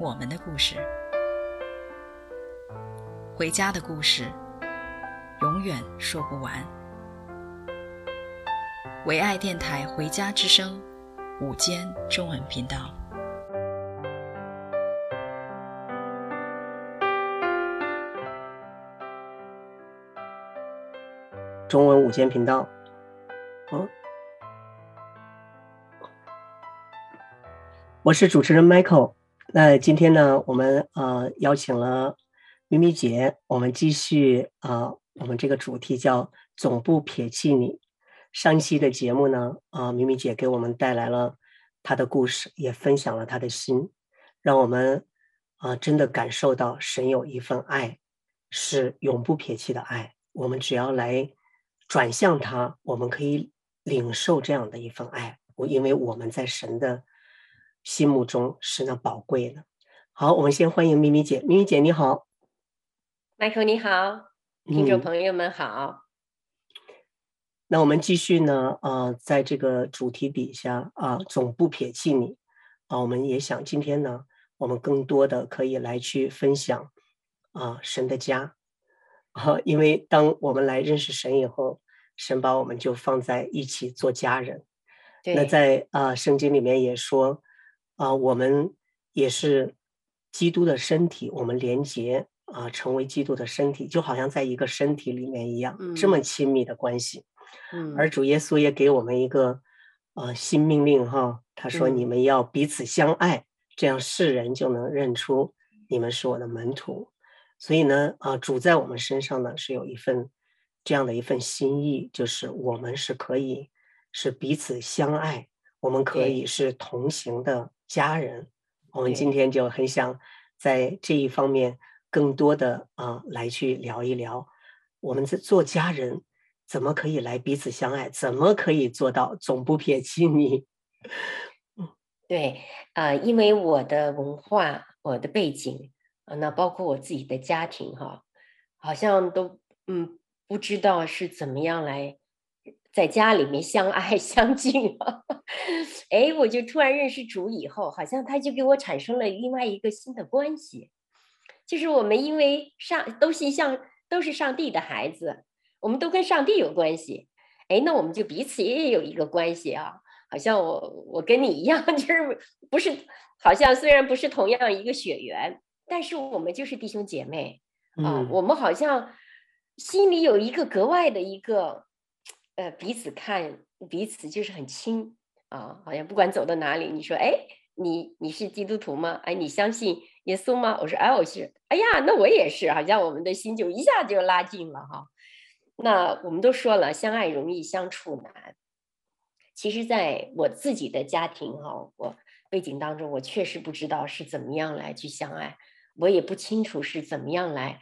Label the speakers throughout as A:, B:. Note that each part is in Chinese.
A: 我们的故事，回家的故事，永远说不完。唯爱电台《回家之声》午间中文频道，
B: 中文午间频道。嗯，我是主持人 Michael。那今天呢，我们呃邀请了咪咪姐，我们继续啊、呃，我们这个主题叫“总不撇弃你”。上一期的节目呢，啊、呃，咪咪姐给我们带来了她的故事，也分享了她的心，让我们啊、呃、真的感受到神有一份爱是永不撇弃的爱。我们只要来转向他，我们可以领受这样的一份爱。我因为我们在神的。心目中是那宝贵的。好，我们先欢迎咪咪姐。咪咪姐，你好。
C: Michael，你好，听众朋友们好。
B: 嗯、那我们继续呢？呃，在这个主题底下啊、呃，总不撇弃你啊、呃。我们也想今天呢，我们更多的可以来去分享啊、呃，神的家啊、呃，因为当我们来认识神以后，神把我们就放在一起做家人。那在啊、呃，圣经里面也说。啊、呃，我们也是基督的身体，我们连结啊、呃，成为基督的身体，就好像在一个身体里面一样，嗯、这么亲密的关系。
C: 嗯，
B: 而主耶稣也给我们一个呃新命令哈，他说：“你们要彼此相爱，嗯、这样世人就能认出你们是我的门徒。”所以呢，啊、呃，主在我们身上呢是有一份这样的一份心意，就是我们是可以是彼此相爱，我们可以是同行的。家人，我们今天就很想在这一方面更多的啊、呃、来去聊一聊，我们在做家人怎么可以来彼此相爱，怎么可以做到总不撇弃你？
C: 对，啊、呃，因为我的文化、我的背景啊，那包括我自己的家庭哈，好像都嗯不知道是怎么样来。在家里面相爱 相敬，哎，我就突然认识主以后，好像他就给我产生了另外一个新的关系，就是我们因为上都是像都是上帝的孩子，我们都跟上帝有关系，哎，那我们就彼此也有一个关系啊，好像我我跟你一样，就是不是好像虽然不是同样一个血缘，但是我们就是弟兄姐妹啊，我们好像心里有一个格外的一个。呃，彼此看彼此就是很亲啊，好像不管走到哪里，你说，哎，你你是基督徒吗？哎，你相信耶稣吗？我说，哎，我是。哎呀，那我也是，好像我们的心就一下就拉近了哈。那我们都说了，相爱容易相处难。其实，在我自己的家庭哈，我背景当中，我确实不知道是怎么样来去相爱，我也不清楚是怎么样来。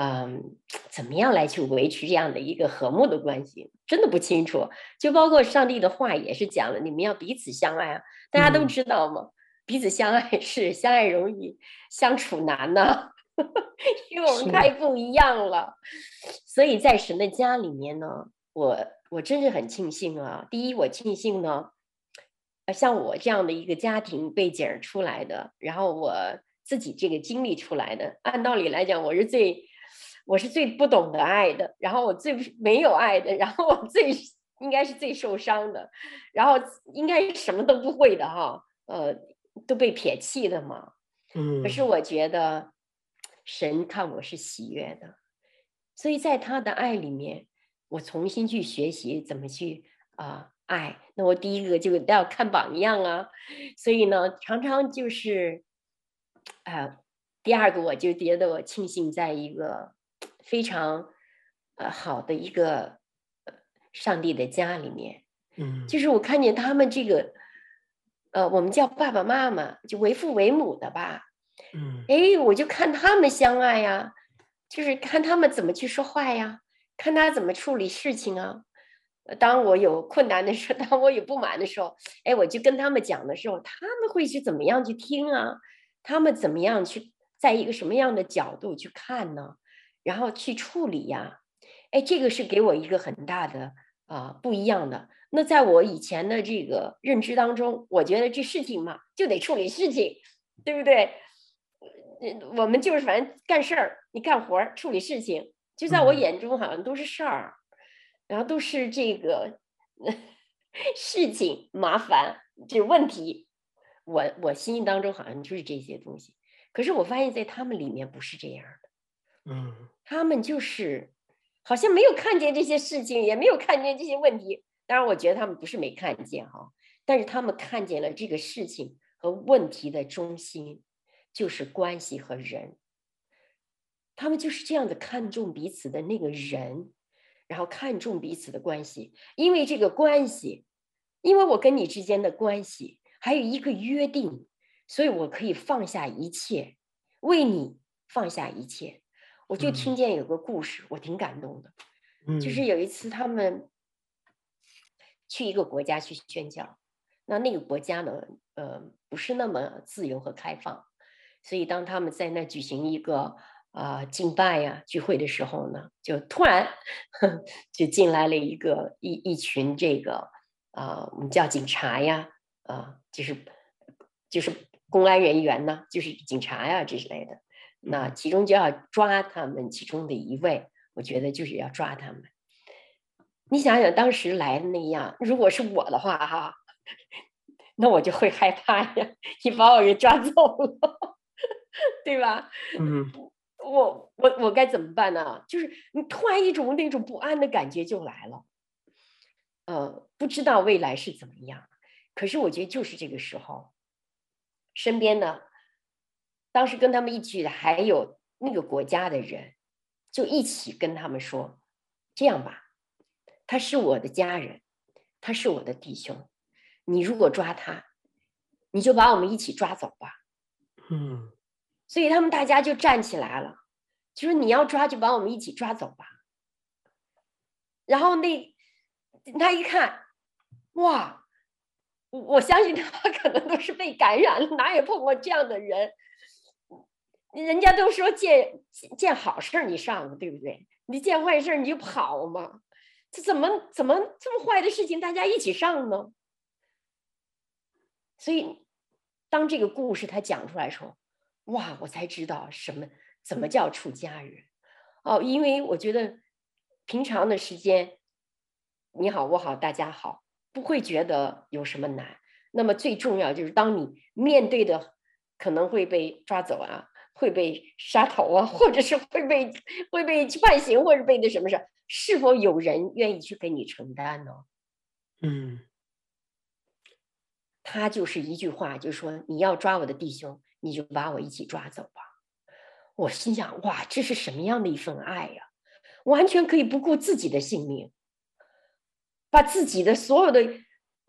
C: 嗯，怎么样来去维持这样的一个和睦的关系？真的不清楚。就包括上帝的话也是讲了，你们要彼此相爱啊。大家都知道吗？嗯、彼此相爱是相爱容易，相处难呢、啊，因为我们太不一样了。所以在神的家里面呢，我我真是很庆幸啊。第一，我庆幸呢，像我这样的一个家庭背景出来的，然后我自己这个经历出来的，按道理来讲，我是最。我是最不懂得爱的，然后我最没有爱的，然后我最应该是最受伤的，然后应该什么都不会的哈，呃，都被撇弃的嘛。
B: 嗯。
C: 可是我觉得神看我是喜悦的，所以在他的爱里面，我重新去学习怎么去啊、呃、爱。那我第一个就要看榜样啊，所以呢，常常就是啊、呃，第二个我就觉得我庆幸在一个。非常，呃，好的一个，上帝的家里面，
B: 嗯，
C: 就是我看见他们这个，呃，我们叫爸爸妈妈，就为父为母的吧，
B: 嗯，
C: 哎，我就看他们相爱呀，就是看他们怎么去说话呀，看他怎么处理事情啊。当我有困难的时候，当我有不满的时候，哎，我就跟他们讲的时候，他们会去怎么样去听啊？他们怎么样去在一个什么样的角度去看呢？然后去处理呀？哎，这个是给我一个很大的啊、呃、不一样的。那在我以前的这个认知当中，我觉得这事情嘛就得处理事情，对不对？我们就是反正干事儿，你干活儿处理事情，就在我眼中好像都是事儿。然后都是这个 事情麻烦，这问题，我我心当中好像就是这些东西。可是我发现，在他们里面不是这样的，
B: 嗯，
C: 他们就是好像没有看见这些事情，也没有看见这些问题。当然，我觉得他们不是没看见哈，但是他们看见了这个事情和问题的中心就是关系和人，他们就是这样的看重彼此的那个人。然后看重彼此的关系，因为这个关系，因为我跟你之间的关系还有一个约定，所以我可以放下一切，为你放下一切。我就听见有个故事，嗯、我挺感动的，
B: 嗯，
C: 就是有一次他们去一个国家去宣教，那那个国家呢，呃，不是那么自由和开放，所以当他们在那举行一个。啊，敬拜呀，聚会的时候呢，就突然呵就进来了一个一一群这个啊，我们叫警察呀，啊，就是就是公安人员呢，就是警察呀这之类的。那其中就要抓他们其中的一位，我觉得就是要抓他们。你想想当时来的那样，如果是我的话哈，那我就会害怕呀，你把我给抓走了，对吧？
B: 嗯。
C: 我我我该怎么办呢？就是你突然一种那种不安的感觉就来了，呃，不知道未来是怎么样。可是我觉得就是这个时候，身边呢，当时跟他们一起的还有那个国家的人，就一起跟他们说：“这样吧，他是我的家人，他是我的弟兄，你如果抓他，你就把我们一起抓走吧。”
B: 嗯。
C: 所以他们大家就站起来了，就说你要抓就把我们一起抓走吧。然后那他一看，哇，我相信他 可能都是被感染了，哪也碰过这样的人。人家都说见见好事你上，对不对？你见坏事你就跑嘛。这怎么怎么这么坏的事情大家一起上呢？所以当这个故事他讲出来时候。哇！我才知道什么怎么叫出家人哦，因为我觉得平常的时间，你好我好大家好，不会觉得有什么难。那么最重要就是当你面对的可能会被抓走啊，会被杀头啊，或者是会被会被判刑，或者被那什么事，是否有人愿意去给你承担呢？
B: 嗯，
C: 他就是一句话，就是说你要抓我的弟兄。你就把我一起抓走吧！我心想，哇，这是什么样的一份爱呀？完全可以不顾自己的性命，把自己的所有的，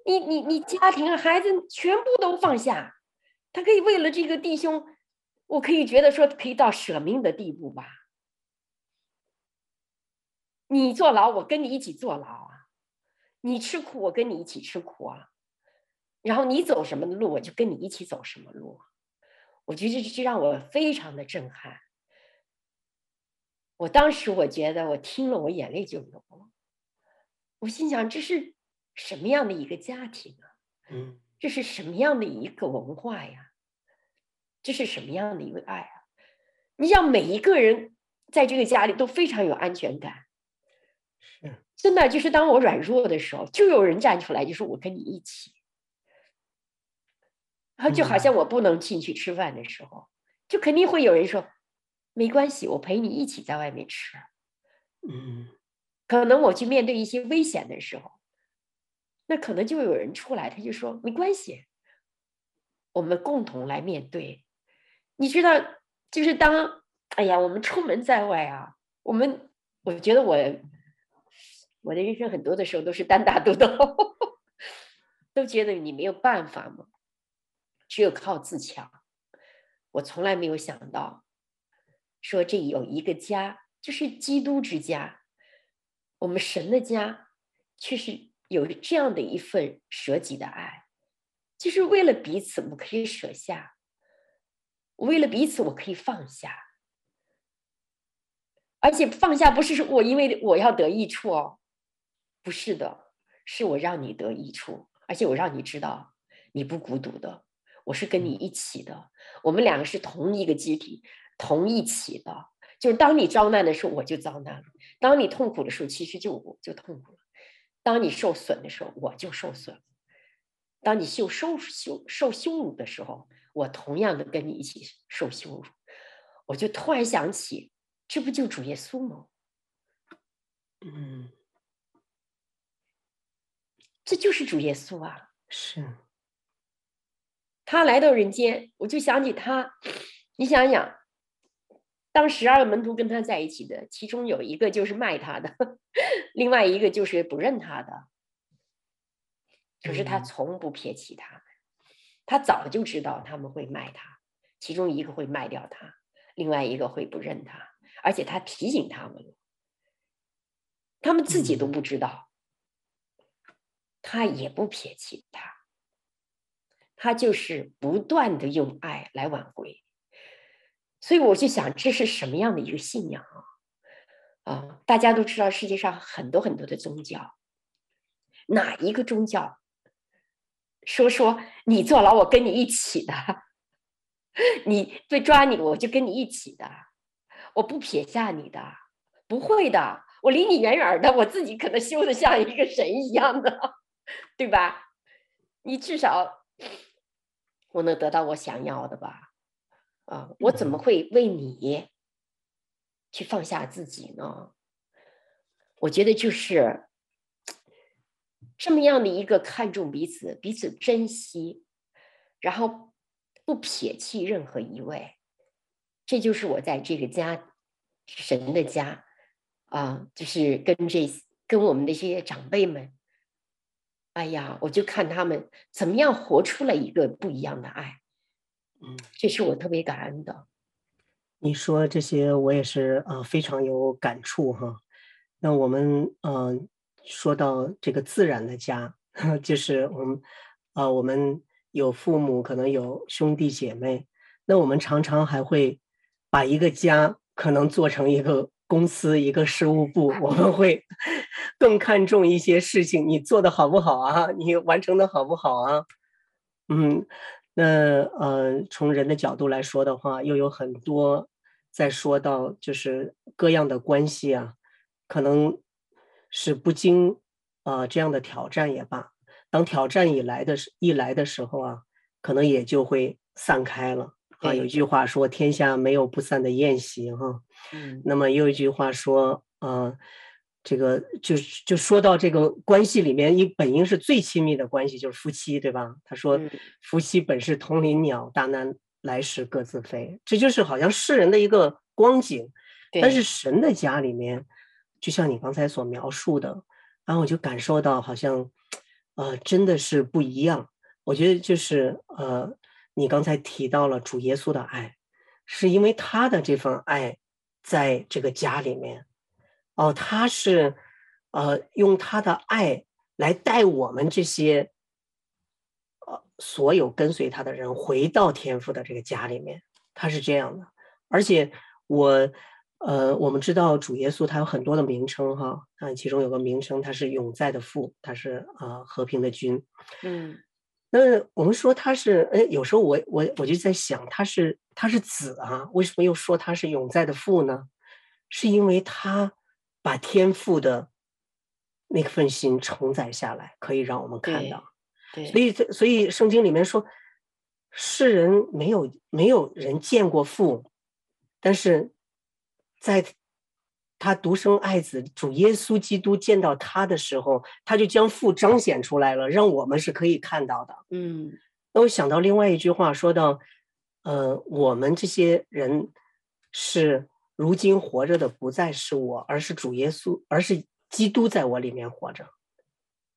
C: 你你你家庭孩子全部都放下，他可以为了这个弟兄，我可以觉得说可以到舍命的地步吧？你坐牢，我跟你一起坐牢啊！你吃苦，我跟你一起吃苦啊！然后你走什么路，我就跟你一起走什么路。我觉得这这让我非常的震撼。我当时我觉得我听了我眼泪就流了。我心想，这是什么样的一个家庭啊？
B: 嗯，
C: 这是什么样的一个文化呀？这是什么样的一个爱啊？你想每一个人在这个家里都非常有安全感。
B: 是，
C: 真的就是当我软弱的时候，就有人站出来，就说我跟你一起。然后就好像我不能进去吃饭的时候，就肯定会有人说，没关系，我陪你一起在外面吃。
B: 嗯，
C: 可能我去面对一些危险的时候，那可能就有人出来，他就说没关系，我们共同来面对。你知道，就是当哎呀，我们出门在外啊，我们我觉得我我的人生很多的时候都是单打独斗，都觉得你没有办法嘛。只有靠自强，我从来没有想到，说这有一个家，就是基督之家，我们神的家，却是有这样的一份舍己的爱，就是为了彼此，我们可以舍下；为了彼此，我可以放下。而且放下不是说我因为我要得益处哦，不是的，是我让你得益处，而且我让你知道你不孤独的。我是跟你一起的，我们两个是同一个集体，同一起的。就是当你遭难的时候，我就遭难了；当你痛苦的时候，其实就我就痛苦了；当你受损的时候，我就受损了；当你受受羞受羞辱的时候，我同样的跟你一起受羞辱。我就突然想起，这不就主耶稣吗？
B: 嗯，
C: 这就是主耶稣啊！
B: 是。
C: 他来到人间，我就想起他。你想想，当十二个门徒跟他在一起的，其中有一个就是卖他的，另外一个就是不认他的。可是他从不撇弃他，他早就知道他们会卖他，其中一个会卖掉他，另外一个会不认他，而且他提醒他们，他们自己都不知道，他也不撇弃他。他就是不断的用爱来挽回，所以我就想，这是什么样的一个信仰啊？啊，大家都知道世界上很多很多的宗教，哪一个宗教说说你坐牢，我跟你一起的；你被抓你，我就跟你一起的，我不撇下你的，不会的，我离你远远的，我自己可能修的像一个神一样的，对吧？你至少。我能得到我想要的吧？啊，我怎么会为你去放下自己呢？我觉得就是这么样的一个看重彼此、彼此珍惜，然后不撇弃任何一位，这就是我在这个家，神的家啊，就是跟这跟我们的这些长辈们。哎呀，我就看他们怎么样活出了一个不一样的爱，嗯，这是我特别感恩的。
B: 你说这些，我也是啊、呃，非常有感触哈。那我们呃，说到这个自然的家，就是我们啊、呃，我们有父母，可能有兄弟姐妹，那我们常常还会把一个家可能做成一个。公司一个事务部，我们会 更看重一些事情，你做的好不好啊？你完成的好不好啊？嗯，那呃，从人的角度来说的话，又有很多在说到就是各样的关系啊，可能是不经啊、呃、这样的挑战也罢，当挑战以来的时一来的时候啊，可能也就会散开了。啊，有一句话说：“天下没有不散的宴席。”哈，嗯，那么又有一句话说：“呃，这个就就说到这个关系里面，一本应是最亲密的关系就是夫妻，对吧？”他说：“夫妻本是同林鸟，大难来时各自飞。”这就是好像世人的一个光景，但是神的家里面，就像你刚才所描述的，然后我就感受到好像，呃，真的是不一样。我觉得就是呃。你刚才提到了主耶稣的爱，是因为他的这份爱，在这个家里面，哦，他是，呃，用他的爱来带我们这些，呃，所有跟随他的人回到天父的这个家里面，他是这样的。而且我，呃，我们知道主耶稣他有很多的名称哈，啊，其中有个名称他是永在的父，他是啊、呃、和平的君，嗯。那我们说他是，哎，有时候我我我就在想，他是他是子啊，为什么又说他是永在的父呢？是因为他把天父的那份心承载下来，可以让我们看到。对，对，所以所以圣经里面说，世人没有没有人见过父，但是在。他独生爱子主耶稣基督见到他的时候，他就将父彰显出来了，让我们是可以看到的。嗯，那我想到另外一句话，说到，呃，我们这些人是如今活着的不再是我，而是主耶稣，而是基督在我里面活着。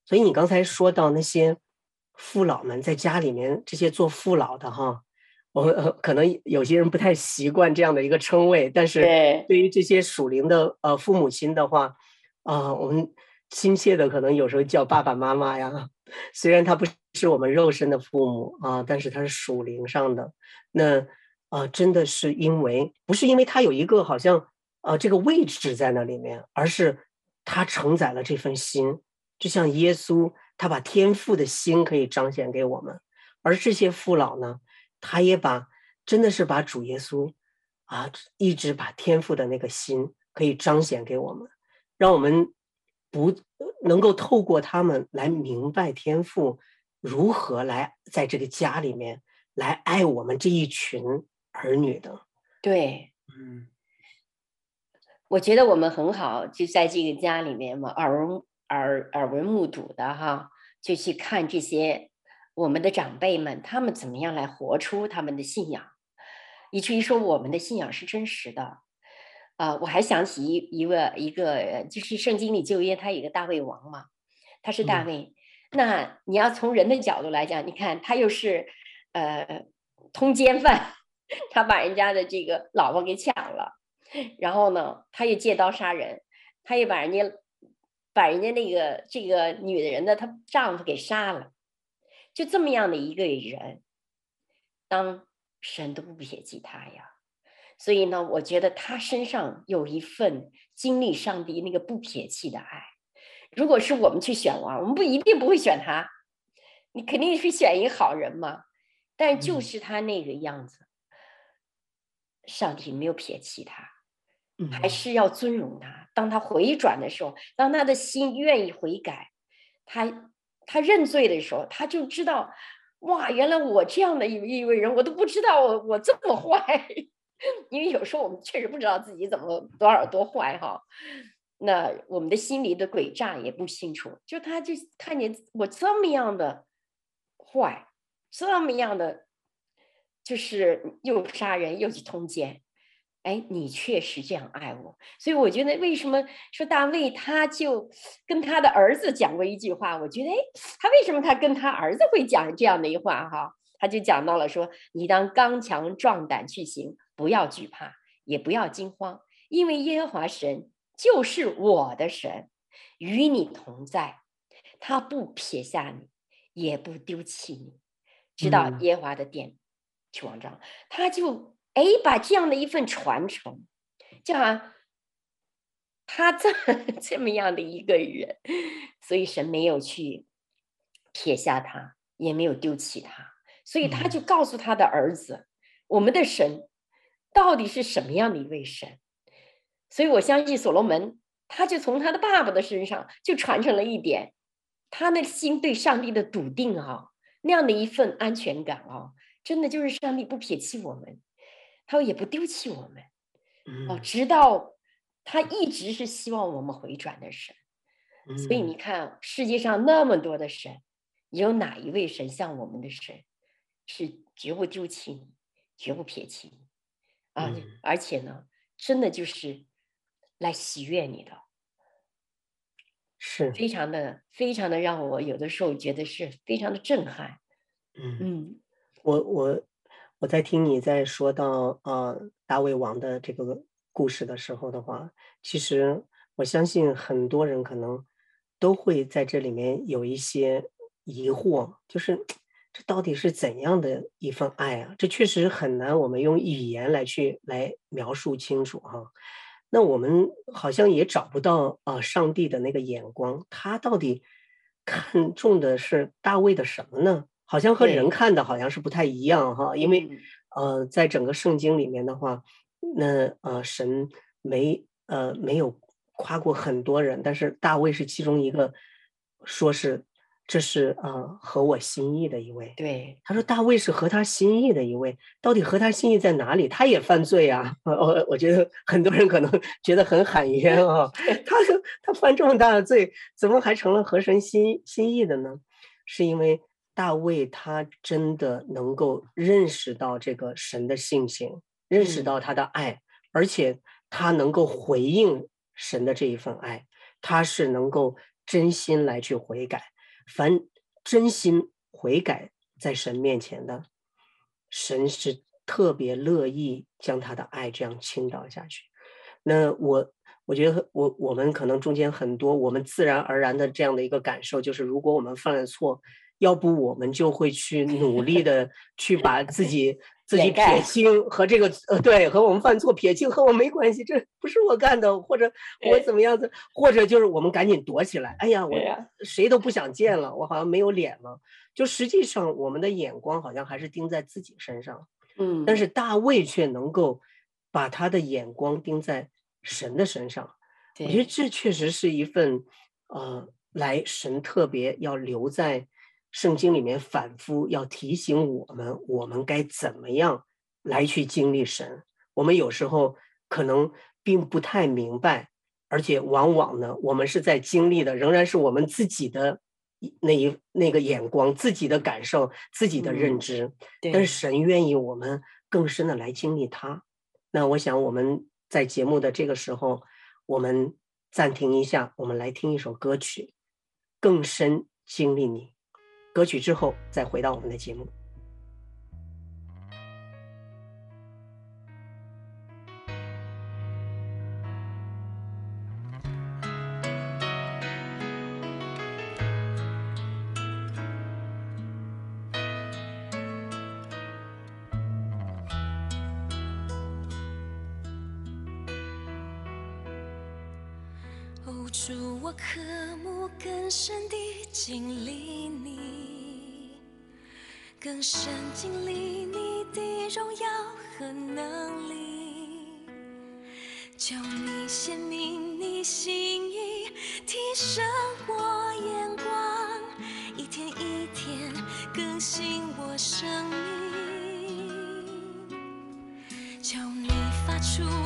B: 所以你刚才说到那些父老们在家里面，这些做父老的哈，我们、呃、可能有些人不太习惯这样的一个称谓，但是对于这些属灵的呃父母亲的话，啊、呃，我们亲切的可能有时候叫爸爸妈妈呀。虽然他不是我们肉身的父母啊，但是他是属灵上的。那啊、呃，真的是因为不是因为他有一个好像呃这个位置在那里面，而是他承载了这份心，就像耶稣，他把天父的心可以彰显给我们，而这些父老呢，他也把真的是把主耶稣啊，一直把天赋的那个心可以彰显给我们，让我们不能够透过他们来明白天赋如何来在这个家里面来爱我们这一群儿女的。
C: 对，嗯，我觉得我们很好，就在这个家里面嘛，耳闻耳耳闻目睹的哈，就去看这些。我们的长辈们，他们怎么样来活出他们的信仰，以至于说我们的信仰是真实的。啊、呃，我还想起一一个一个，就是圣经里旧约，他有一个大卫王嘛，他是大卫。嗯、那你要从人的角度来讲，你看他又是呃通奸犯，他把人家的这个老婆给抢了，然后呢，他又借刀杀人，他又把人家把人家那个这个女人的她丈夫给杀了。就这么样的一个人，当神都不撇弃他呀，所以呢，我觉得他身上有一份经历上帝那个不撇弃的爱。如果是我们去选王，我们不一定不会选他，你肯定是选一个好人嘛。但就是他那个样子，上帝没有撇弃他，还是要尊荣他。当他回转的时候，当他的心愿意悔改，他。他认罪的时候，他就知道，哇，原来我这样的一一位人，我都不知道我我这么坏，因为有时候我们确实不知道自己怎么多少多坏哈。那我们的心里的诡诈也不清楚，就他就看见我这么样的坏，这么样的，就是又杀人又去通奸。哎，你确实这样爱我，所以我觉得为什么说大卫他就跟他的儿子讲过一句话？我觉得，哎，他为什么他跟他儿子会讲这样的一话？哈，他就讲到了说：“你当刚强壮胆去行，不要惧怕，也不要惊慌，因为耶和华神就是我的神，与你同在，他不撇下你，也不丢弃你，直到耶和华的殿去王庄。”他就。哎，把这样的一份传承，就好像他这 这么样的一个人，所以神没有去撇下他，也没有丢弃他，所以他就告诉他的儿子：“嗯、我们的神到底是什么样的一位神？”所以我相信所罗门，他就从他的爸爸的身上就传承了一点，他那心对上帝的笃定啊，那样的一份安全感啊，真的就是上帝不撇弃我们。他也不丢弃我们，哦，直到他一直是希望我们回转的神。所以你看，世界上那么多的神，有哪一位神像我们的神，是绝不丢弃你，绝不撇弃你啊？而且呢，真的就是来喜悦你的，
B: 是
C: 非常的、非常的让我有的时候觉得是非常的震撼。
B: 嗯嗯，我我。我在听你在说到呃大卫王的这个故事的时候的话，其实我相信很多人可能都会在这里面有一些疑惑，就是这到底是怎样的一份爱啊？这确实很难我们用语言来去来描述清楚哈。那我们好像也找不到啊上帝的那个眼光，他到底看重的是大卫的什么呢？好像和人看的好像是不太一样哈，因为，呃，在整个圣经里面的话，那呃神没呃没有夸过很多人，但是大卫是其中一个，说是这是呃合我心意的一位。
C: 对，
B: 他说大卫是合他心意的一位，到底合他心意在哪里？他也犯罪啊！我我觉得很多人可能觉得很喊冤啊，他他犯这么大的罪，怎么还成了合神心心意的呢？是因为。大卫他真的能够认识到这个神的性情，认识到他的爱，而且他能够回应神的这一份爱，他是能够真心来去悔改。凡真心悔改在神面前的，神是特别乐意将他的爱这样倾倒下去。那我我觉得我我们可能中间很多我们自然而然的这样的一个感受，就是如果我们犯了错，要不我们就会去努力的 去把自己自己撇清和这个呃对和我们犯错撇清和我没关系，这不是我干的，或者我怎么样子，或者就是我们赶紧躲起来，哎呀我谁都不想见了，我好像没有脸了。就实际上我们的眼光好像还是盯在自己身上，
C: 嗯，
B: 但是大卫却能够把他的眼光盯在神的身上，我觉得这确实是一份呃来神特别要留在。圣经里面反复要提醒我们，我们该怎么样来去经历神。我们有时候可能并不太明白，而且往往呢，我们是在经历的仍然是我们自己的那一那个眼光、自己的感受、自己的认知。
C: 嗯、
B: 但是神愿意我们更深的来经历他。那我想我们在节目的这个时候，我们暂停一下，我们来听一首歌曲，《更深经历你》。歌曲之后，再回到我们的节目。
D: 出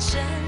D: 真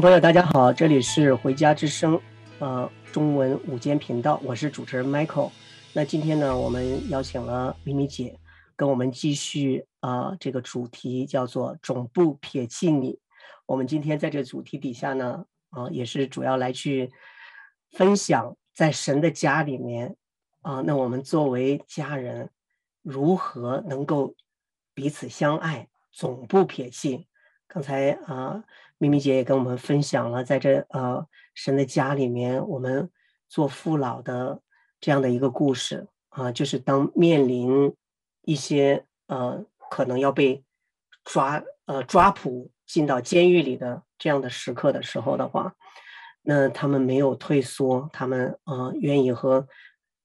B: 朋友，大家好，这里是回家之声，呃，中文午间频道，我是主持人 Michael。那今天呢，我们邀请了米米姐，跟我们继续啊、呃，这个主题叫做“总不撇弃你”。我们今天在这主题底下呢，啊、呃，也是主要来去分享在神的家里面啊、那我们作为家人，如何能够彼此相爱，总不撇弃。刚才啊。咪咪姐也跟我们分享了，在这呃神的家里面，我们做父老的这样的一个故事啊、就是当面临一些呃可能要被抓呃抓捕进到监狱里的这样的时刻的时候的话，那他们没有退缩，他们呃愿意和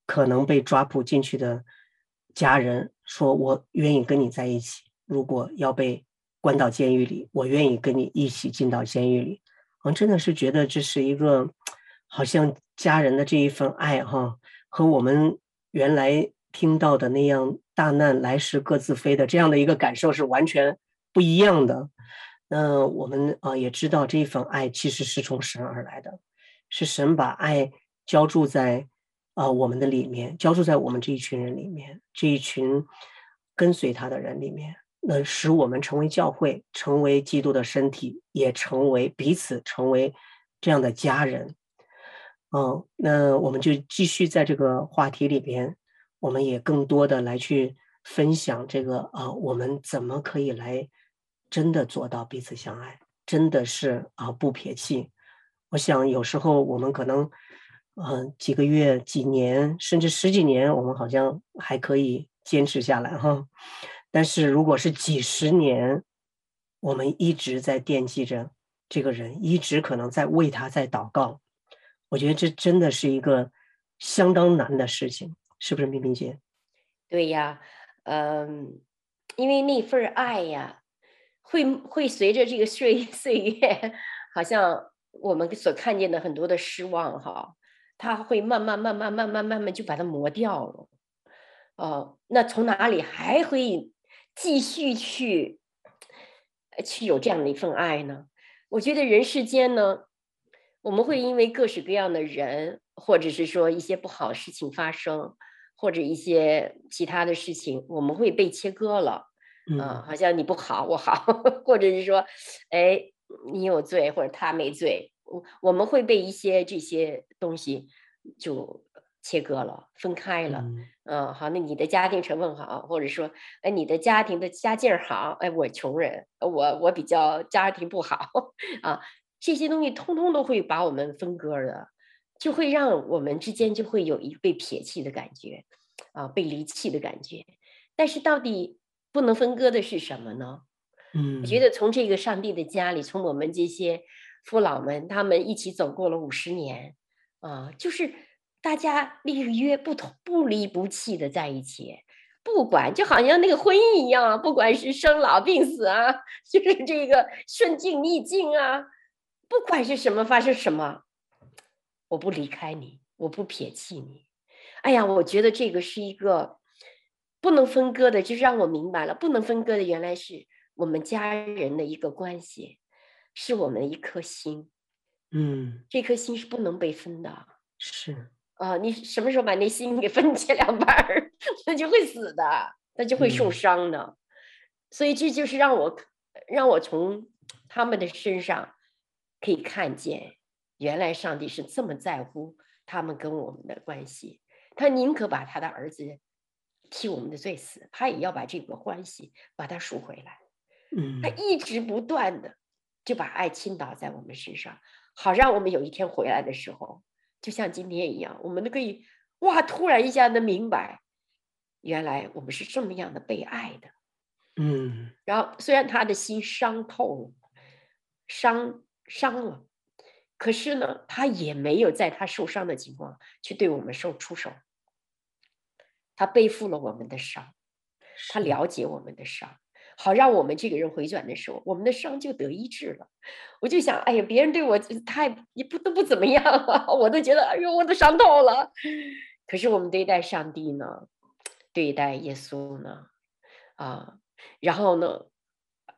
B: 可能被抓捕进去的家人说：“我愿意跟你在一起。”如果要被关到监狱里，我愿意跟你一起进到监狱里。我真的是觉得这是一个，好像家人的这一份爱哈，和我们原来听到的那样“大难来时各自飞”的这样的一个感受是完全不一样的。那我们啊也知道这一份爱其实是从神而来的，是神把爱浇注在啊我们的里面，浇注在我们这一群人里面，这一群跟随他的人里面。能使我们成为教会，成为基督的身体，也成为彼此，成为这样的家人。嗯，那我们就继续在这个话题里边，我们也更多的来去分享这个啊，我们怎么可以来真的做到彼此相爱，真的是啊不撇弃。我想有时候我们可能嗯几个月、几年，甚至十几年，我们好像还可以坚持下来哈。但是，如果是几十年，我们一直在惦记着这个人，一直可能在为他在祷告，我觉得这真的是一个相当难的事情，是不是，咪咪姐？
C: 对呀，嗯，因为那份爱呀，会会随着这个岁 岁月，好像我们所看见的很多的失望哈，它会慢慢慢慢慢慢慢慢就把它磨掉了。哦，那从哪里还会？继续去，去有这样的一份爱呢？我觉得人世间呢，我们会因为各式各样的人，或者是说一些不好的事情发生，或者一些其他的事情，我们会被切割了。嗯、啊，好像你不好，我好，或者是说，哎，你有罪，或者他没罪，我我们会被一些这些东西就。切割了，分开了，嗯，嗯，好，那你的家庭成分好，或者说，哎，你的家庭的家境好，哎，我穷人，我我比较家庭不好，啊，这些东西通通都会把我们分割的，就会让我们之间就会有一被撇弃的感觉，啊，被离弃的感觉。但是到底不能分割的是什么呢？嗯，我觉得从这个上帝的家里，从我们这些父老们，他们一起走过了五十年，啊，就是。大家立约不同，不离不弃的在一起，不管就好像那个婚姻一样，不管是生老病死啊，就是这个顺境逆境啊，不管是什么发生什么，我不离开你，我不撇弃你。哎呀，我觉得这个是一个不能分割的，就是让我明白了，不能分割的原来是我们家人的一个关系，是我们的一颗心。嗯，这颗心是不能被分的。是。啊，你什么时候把那心给分解两半儿，那就会死的，那就会受伤的。嗯。所以这就是让我让我从他们的身上可以看见，原来上帝是这么在乎他们跟我们的关系，他宁可把他的儿子替我们的罪死，他也要把这个关系把它赎回来。嗯，他一直不断的就把爱倾倒在我们身上，好让我们有一天回来的时候。就像今天一样，我们都可以哇，突然一下能明白，原来我们是这么样的被爱的，嗯。然后虽然他的心伤透了，伤伤了，可是呢，他也没有在他受伤的情况去对我们受出手。他背负了我们的伤，他了解我们的伤。好，让我们这个人回转的时候，我们的伤就得医治了。我就想，哎呀，别人对我太也不都不怎么样啊，我都觉得，哎呦，我都伤透了。可是我们对待上帝呢，对待耶稣呢，啊，然后呢，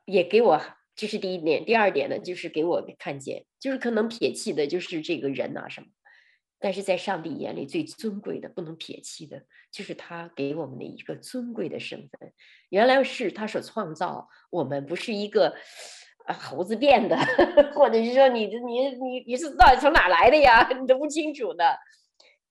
C: 也给我这是第一点。第二点呢，就是给我看见，就是可能撇弃的就是这个人啊什么，但是在上帝眼里最尊贵的、不能撇弃的，就是他给我们的一个尊贵的身份。原来是他所创造我们，不是一个猴子变的，或者是说你你你你是到底从哪来的呀？你都不清楚的。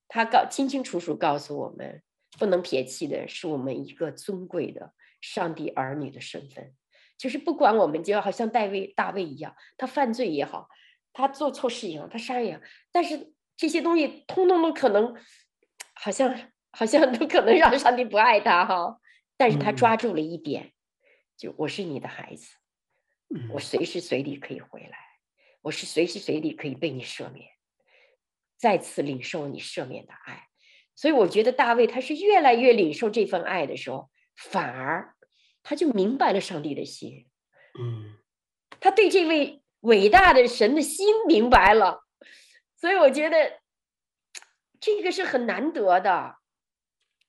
C: 他告清清楚楚告诉我们，不能撇弃的是我们一个尊贵的上帝儿女的身份，就是不管我们就好像大卫大卫一样，他犯罪也好，他做错事也好，他杀人也好，但是这些东西通通都可能，好像好像都可能让上帝不爱他哈，但是他抓住了一点，嗯、就我是你的孩子，我随时随地可以回来，我是随时随地可以被你赦免。再次领受你赦免的爱，所以我觉得大卫他是越来越领受这份爱的时候，反而他就明白了上帝的心，
B: 嗯，
C: 他对这位伟大的神的心明白了，所以我觉得这个是很难得的，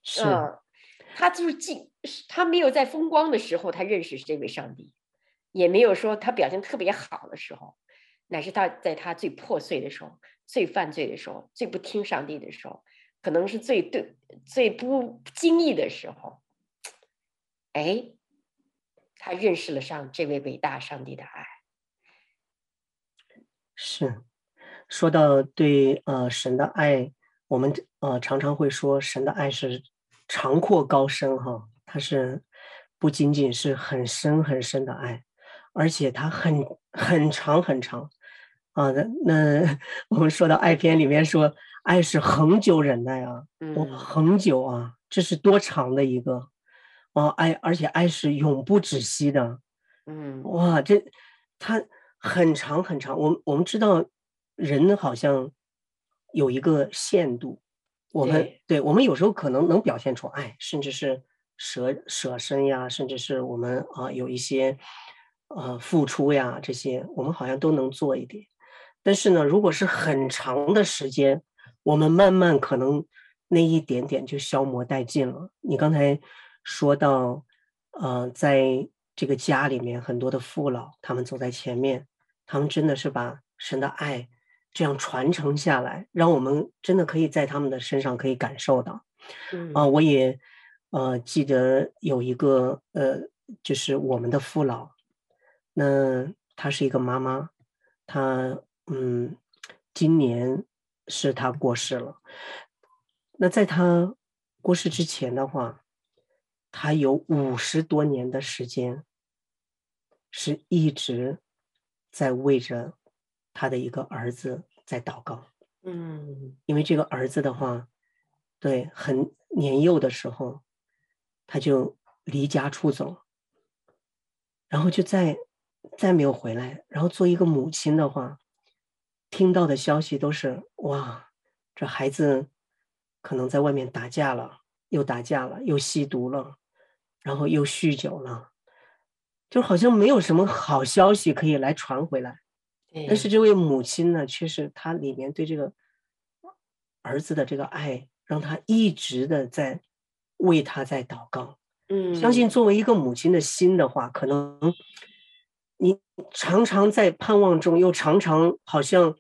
B: 是，
C: 嗯，他就是进，他没有在风光的时候他认识这位上帝，也没有说他表现特别好的时候，乃是他在他最破碎的时候。最犯罪的时候，最不听上帝的时候，可能是最对、最不经意的时候，哎，他认识了上这位伟大上帝的爱。
B: 是，说到对呃神的爱，我们呃常常会说神的爱是长阔高深哈，它是不仅仅是很深很深的爱，而且它很很长很长。啊，那那我们说到爱篇里面说，爱是恒久忍耐啊，嗯，恒久啊，这是多长的一个，哦，爱，而且爱是永不止息的，
C: 嗯，
B: 哇，这它很长很长。我我们知道，人好像有一个限度，我们对，对我们有时候可能能表现出爱，甚至是舍舍身呀，甚至是我们啊有一些呃付出呀，这些我们好像都能做一点。但是呢，如果是很长的时间，我们慢慢可能那一点点就消磨殆尽了。你刚才说到，呃，在这个家里面，很多的父老他们走在前面，他们真的是把神的爱这样传承下来，让我们真的可以在他们的身上可以感受到。啊、
C: 嗯
B: 呃，我也呃记得有一个呃，就是我们的父老，那她是一个妈妈，她。嗯，今年是他过世了。那在他过世之前的话，他有五十多年的时间是一直在为着他的一个儿子在祷告。
C: 嗯，
B: 因为这个儿子的话，对，很年幼的时候他就离家出走，然后就再再没有回来。然后做一个母亲的话。听到的消息都是哇，这孩子可能在外面打架了，又打架了，又吸毒了，然后又酗酒了，就好像没有什么好消息可以来传回来。但是这位母亲呢，却是她里面对这个儿子的这个爱，让她一直的在为他在祷告。
C: 嗯，
B: 相信作为一个母亲的心的话，可能你常常在盼望中，又常常好像。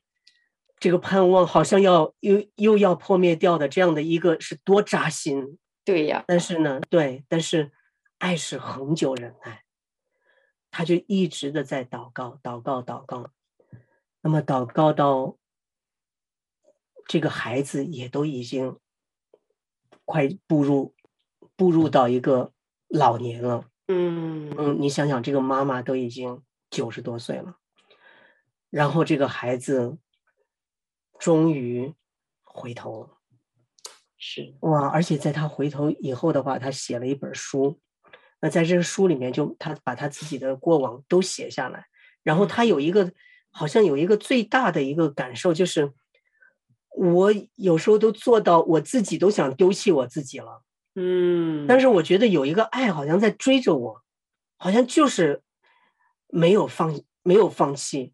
B: 这个盼望好像要又又要破灭掉的，这样的一个是多扎心，
C: 对呀。
B: 但是呢，对，但是爱是恒久忍耐，他就一直的在祷告，祷告，祷告。那么祷告到这个孩子也都已经快步入步入到一个老年了，
C: 嗯
B: 嗯，你想想，这个妈妈都已经九十多岁了，然后这个孩子。终于回头了，
C: 是
B: 哇！而且在他回头以后的话，他写了一本书。那在这个书里面，就他把他自己的过往都写下来。然后他有一个，好像有一个最大的一个感受，就是我有时候都做到我自己都想丢弃我自己了。
C: 嗯，
B: 但是我觉得有一个爱好像在追着我，好像就是没有放，没有放弃。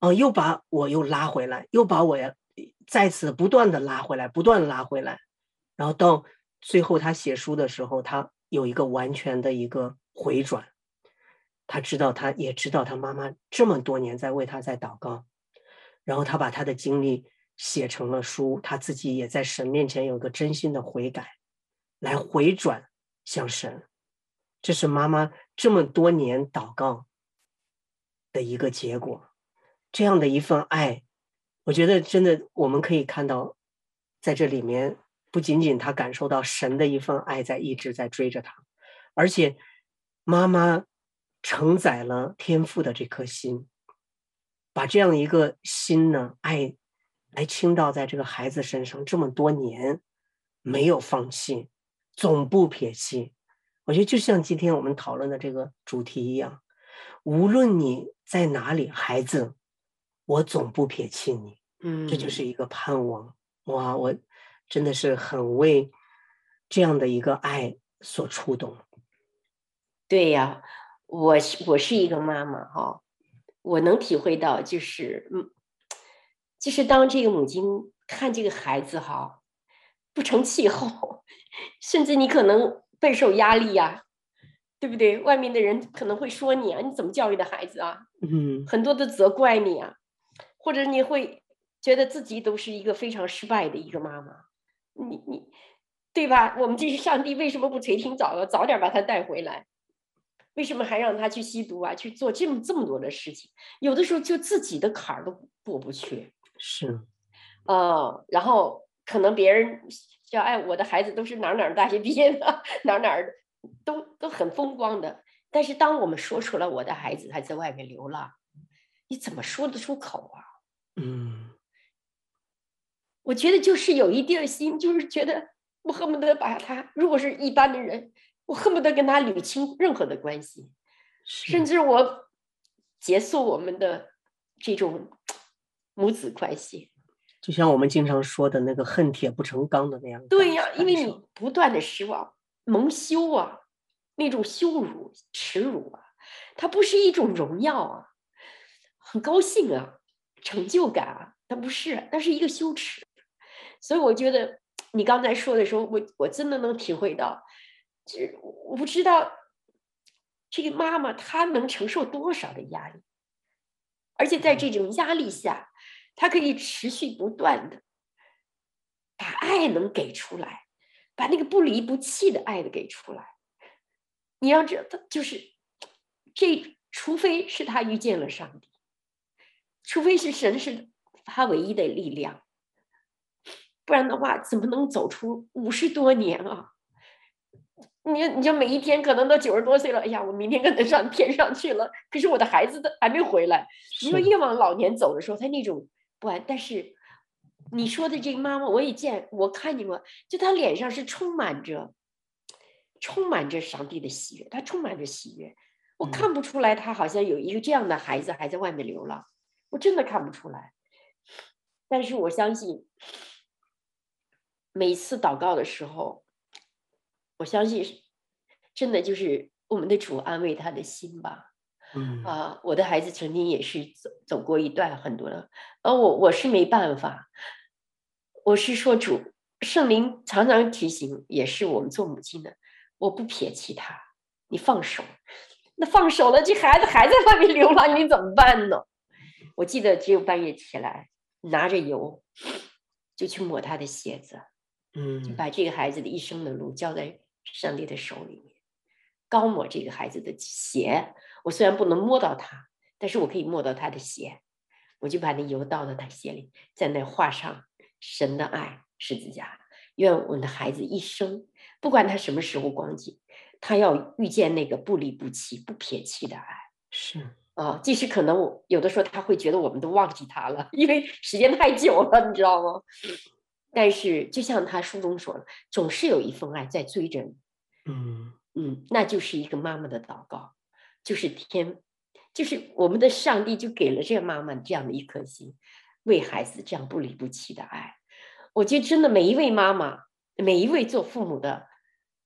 B: 哦，又把我又拉回来，又把我呀再次不断的拉回来，不断拉回来，然后到最后他写书的时候，他有一个完全的一个回转，他知道，他也知道他妈妈这么多年在为他在祷告，然后他把他的经历写成了书，他自己也在神面前有个真心的悔改，来回转向神。这是妈妈这么多年祷告的一个结果，这样的一份爱，我觉得真的我们可以看到，在这里面不仅仅他感受到神的一份爱在一直在追着他，而且妈妈承载了天赋的这颗心，把这样一个心呢爱来倾倒在这个孩子身上，这么多年没有放弃，总不撇弃。我觉得就像今天我们讨论的这个主题一样，无论你在哪里，孩子，我总不撇弃你。嗯，这就是一个盼望。哇，我真的是很为这样的一个爱所触动。
C: 对呀，我是我是一个妈妈哈，我能体会到，就是嗯，就是当这个母亲看这个孩子哈，不成气候，甚至你可能。备受压力呀、啊，对不对？外面的人可能会说你啊，你怎么教育的孩子啊？嗯，很多的责怪你啊，或者你会觉得自己都是一个非常失败的一个妈妈，你你对吧？我们这是上帝为什么不垂听早了，早点把他带回来？为什么还让他去吸毒啊？去做这么这么多的事情？有的时候就自己的坎儿都过不去。
B: 是，
C: 呃，然后可能别人。叫哎，我的孩子都是哪哪大学毕业的，哪哪儿都都很风光的。但是当我们说出了我的孩子还在外面流浪，你怎么说得出口啊？嗯，我觉得就是有一定心，就是觉得我恨不得把他，如果是一般的人，我恨不得跟他捋清任何的关系，甚至我结束我们的这种母子关系。
B: 就像我们经常说的那个“恨铁不成钢”的那样。
C: 对呀，因为你不断的失望、蒙羞啊，那种羞辱、耻辱啊，它不是一种荣耀啊，很高兴啊，成就感啊，它不是，那是一个羞耻。所以我觉得你刚才说的时候，我我真的能体会到，就我不知道这个妈妈她能承受多少的压力，而且在这种压力下。她可以持续不断的把爱能给出来，把那个不离不弃的爱的给出来。你要知道，就是这，除非是他遇见了上帝，除非是神是他唯一的力量，不然的话，怎么能走出五十多年啊？你你就每一天可能都九十多岁了，哎呀，我明天可能上天上去了，可是我的孩子都还没回来。你说越往老年走的时候，他那种。不安，但是你说的这个妈妈，我也见，我看见过，就她脸上是充满着，充满着上帝的喜悦，她充满着喜悦，我看不出来她好像有一个这样的孩子还在外面流浪，我真的看不出来。但是我相信，每次祷告的时候，我相信真的就是我们的主安慰他的心吧。嗯啊，我的孩子曾经也是走走过一段很多的，而我我是没办法，我是说主圣灵常常提醒，也是我们做母亲的，我不撇弃他，你放手，那放手了，这孩子还在外面流浪，你怎么办呢？我记得只有半夜起来拿着油，就去抹他的鞋子，嗯，就把这个孩子的一生的路交在上帝的手里面，高抹这个孩子的鞋。我虽然不能摸到他，但是我可以摸到他的鞋，我就把那油倒到他鞋里，在那画上神的爱十字架。愿我的孩子一生，不管他什么时候光景，他要遇见那个不离不弃、不撇弃的爱。
B: 是
C: 啊、哦，即使可能我有的时候他会觉得我们都忘记他了，因为时间太久了，你知道吗？但是就像他书中说的，总是有一份爱在追着你。嗯嗯，那就是一个妈妈的祷告。就是天，就是我们的上帝，就给了这个妈妈这样的一颗心，为孩子这样不离不弃的爱。我觉得真的每一位妈妈，每一位做父母的，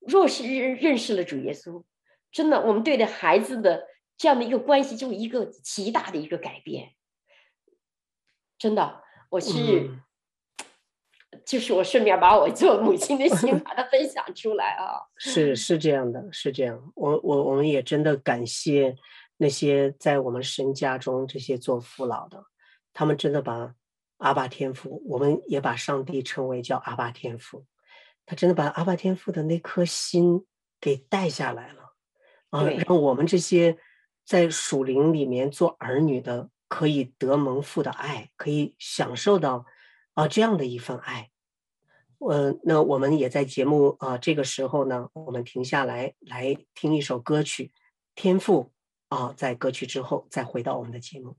C: 若是认识了主耶稣，真的，我们对待孩子的这样的一个关系，就一个极大的一个改变。真的，我是。嗯就是我顺便把我做母亲的心 把它分享出来啊，
B: 是是这样的，是这样。我我我们也真的感谢
E: 那些在我们神家中这些做父老的，他们真的把阿爸天父，我们也把上帝称为叫阿爸天父，他真的把阿爸天父的那颗心给带下来了啊，让我们这些在属灵里面做儿女的，可以得蒙父的爱，可以享受到啊这样的一份爱。呃，那我们也在节目啊这个时候呢，我们停下来来听一首歌曲，天赋。啊，在歌曲之后再回到我们的节目。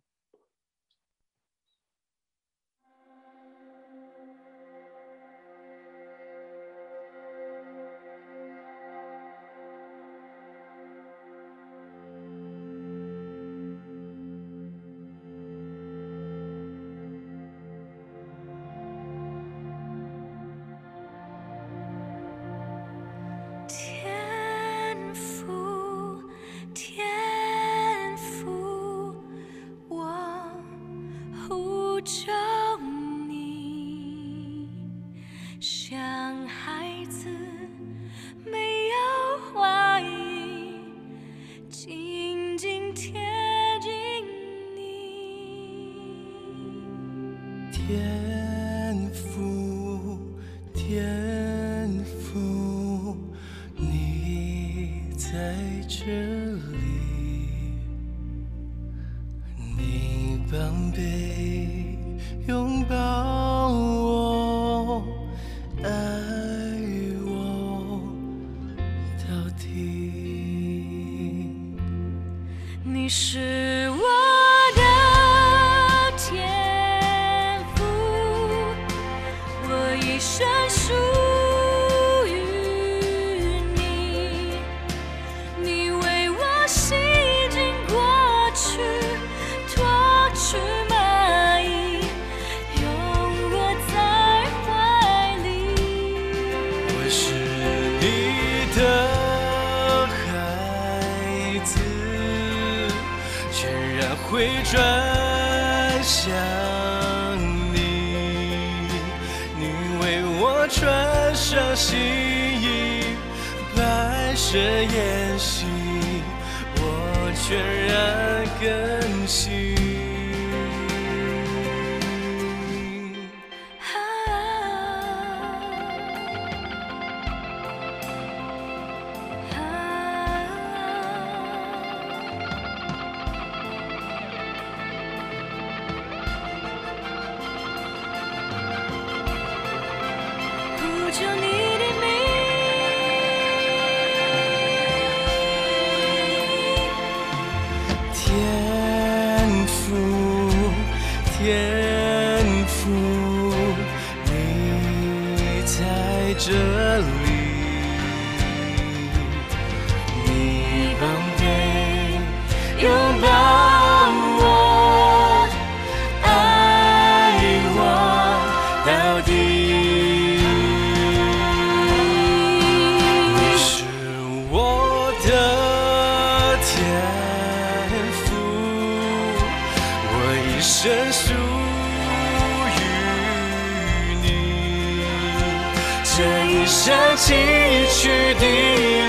D: 崎岖的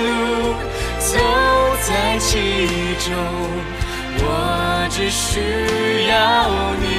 D: 路走在其中我只需要你。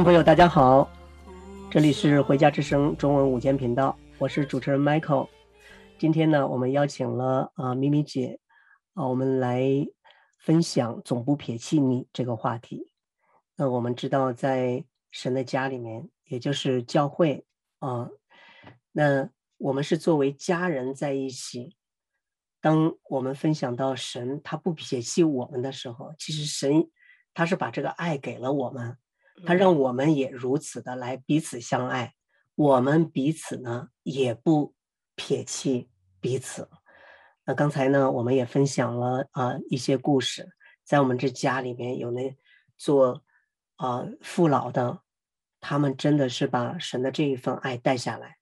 B: 众朋友，大家好，这里是回家之声中文午间频道，我是主持人 Michael。今天呢，我们邀请了啊、呃、咪咪姐啊、呃，我们来分享“总不撇弃你”这个话题。那我们知道，在神的家里面，也就是教会啊、呃，那我们是作为家人在一起。当我们分享到神他不撇弃我们的时候，其实神他是把这个爱给了我们。他让我们也如此的来彼此相爱，我们彼此呢也不撇弃彼此。那刚才呢，我们也分享了啊、呃、一些故事，在我们这家里面有那做啊、呃、父老的，他们真的是把神的这一份爱带下来。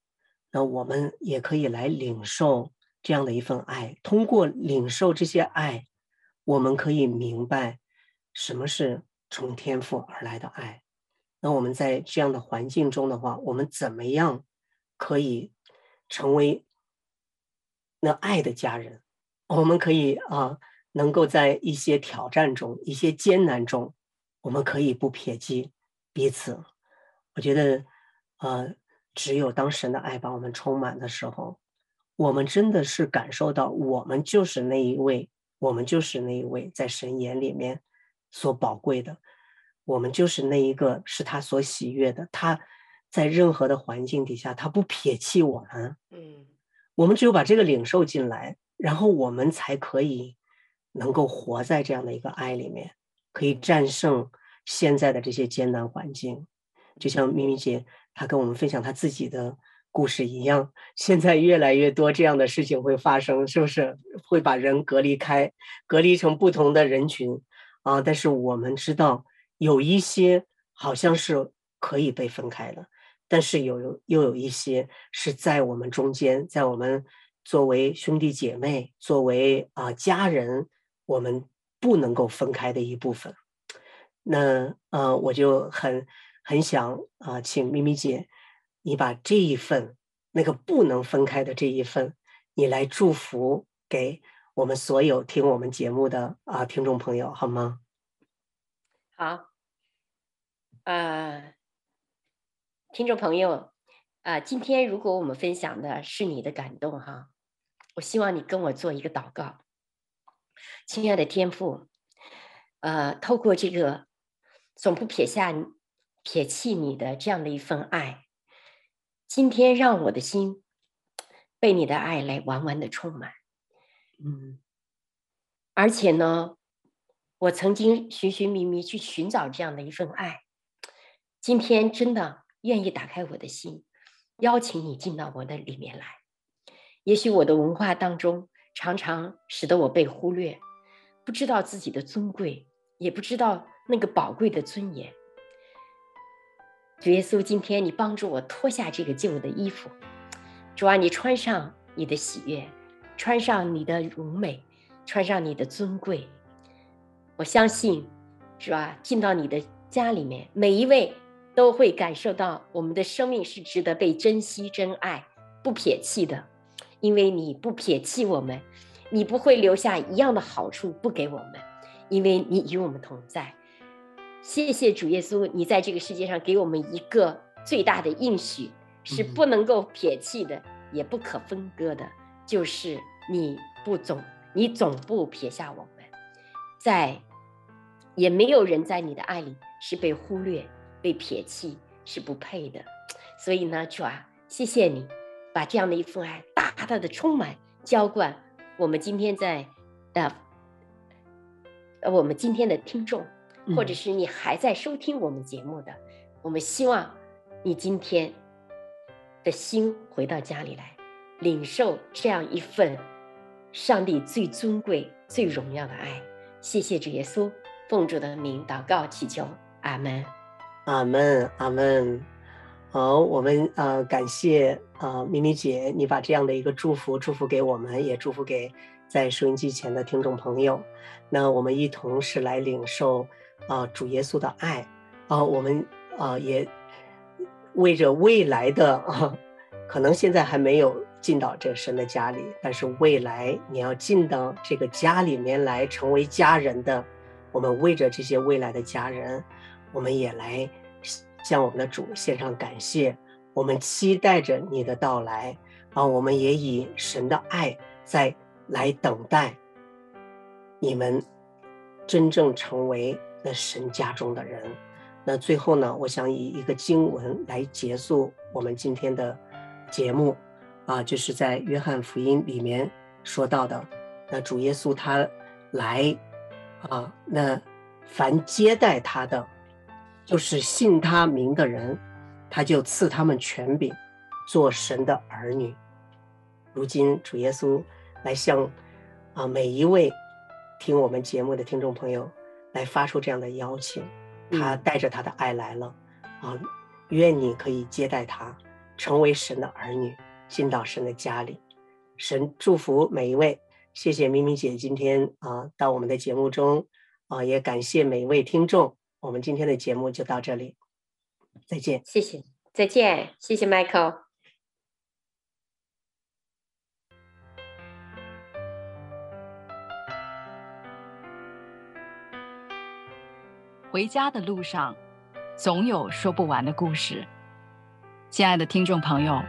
B: 那我们也可以来领受这样的一份爱，通过领受这些爱，我们可以明白什么是从天父而来的爱。那我们在这样的环境中的话，我们怎么样可以成为那爱的家人？我们可以啊，能够在一些挑战中、一些艰难中，我们可以不撇弃彼此。我觉得，呃，只有当神的爱把我们充满的时候，我们真的是感受到，我们就是那一位，我们就是那一位在神眼里面所宝贵的。我们就是那一个是他所喜悦的，他在任何的环境底下，他不撇弃我们。嗯，我们只有把这个领受进来，然后我们才可以能够活在这样的一个爱里面，可以战胜现在的这些艰难环境。就像咪咪姐她跟我们分享她自己的故事一样，现在越来越多这样的事情会发生，是不是会把人隔离开，隔离成不同的人群啊？但是我们知道。有一些好像是可以被分开的，但是有又有一些是在我们中间，在我们作为兄弟姐妹、作为啊、家人，我们不能够分开的一部分。那呃，我就很很想啊、请咪咪姐，你把这一份那个不能分开的这一份，你来祝福给我们所有听我们节目的啊、听众朋友，好吗？
C: 好，呃，听众朋友，啊、今天如果我们分享的是你的感动哈，我希望你跟我做一个祷告，亲爱的天父，呃，透过这个总不撇下撇弃你的这样的一份爱，今天让我的心被你的爱来完完的充满，嗯，而且呢。我曾经寻寻觅觅去寻找这样的一份爱，今天真的愿意打开我的心，邀请你进到我的里面来。也许我的文化当中常常使得我被忽略，不知道自己的尊贵，也不知道那个宝贵的尊严。主耶稣，今天你帮助我脱下这个旧的衣服，主啊，你穿上你的喜悦，穿上你的荣美，穿上你的尊贵。我相信，是吧？进到你的家里面，每一位都会感受到我们的生命是值得被珍惜、珍爱、不撇弃的，因为你不撇弃我们，你不会留下一样的好处不给我们，因为你与我们同在。谢谢主耶稣，你在这个世界上给我们一个最大的应许，是不能够撇弃的，也不可分割的，就是你不总，你总不撇下我们，在，也没有人在你的爱里是被忽略、被撇弃，是不配的。所以呢，主啊，谢谢你把这样的一份爱大大的充满、浇灌我们今天在，呃，我们今天的听众，或者是你还在收听我们节目的，嗯、我们希望你今天的心回到家里来，领受这样一份上帝最尊贵、最荣耀的爱。谢谢主耶稣，奉主的名祷告祈求，阿门，
B: 阿门，阿门。好，我们呃感谢呃咪咪姐，你把这样的一个祝福祝福给我们，也祝福给在收音机前的听众朋友。那我们一同是来领受啊、主耶稣的爱啊、我们啊、也为着未来的啊，可能现在还没有进到这神的家里，但是未来你要进到这个家里面来成为家人的，我们为着这些未来的家人，我们也来。向我们的主献上感谢，我们期待着你的到来啊！我们也以神的爱在来等待你们真正成为那神家中的人。那最后呢，我想以一个经文来结束我们今天的节目啊，就是在约翰福音里面说到的，那主耶稣他来啊，那凡接待他的。就是信他名的人，他就赐他们权柄，做神的儿女。如今主耶稣来向啊每一位听我们节目的听众朋友来发出这样的邀请，他带着他的爱来了啊，愿你可以接待他，成为神的儿女，进到神的家里。神祝福每一位，谢谢咪咪姐今天啊到我们的节目中啊，也感谢每一位听众。我们今天的节目就到这里，再见。
C: 谢谢，再见，谢谢 Michael。
A: 回家的路上，总有说不完的故事。亲爱的听众朋友，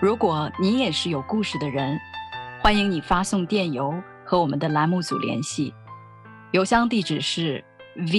A: 如果你也是有故事的人，欢迎你发送电邮和我们的栏目组联系，邮箱地址是 v。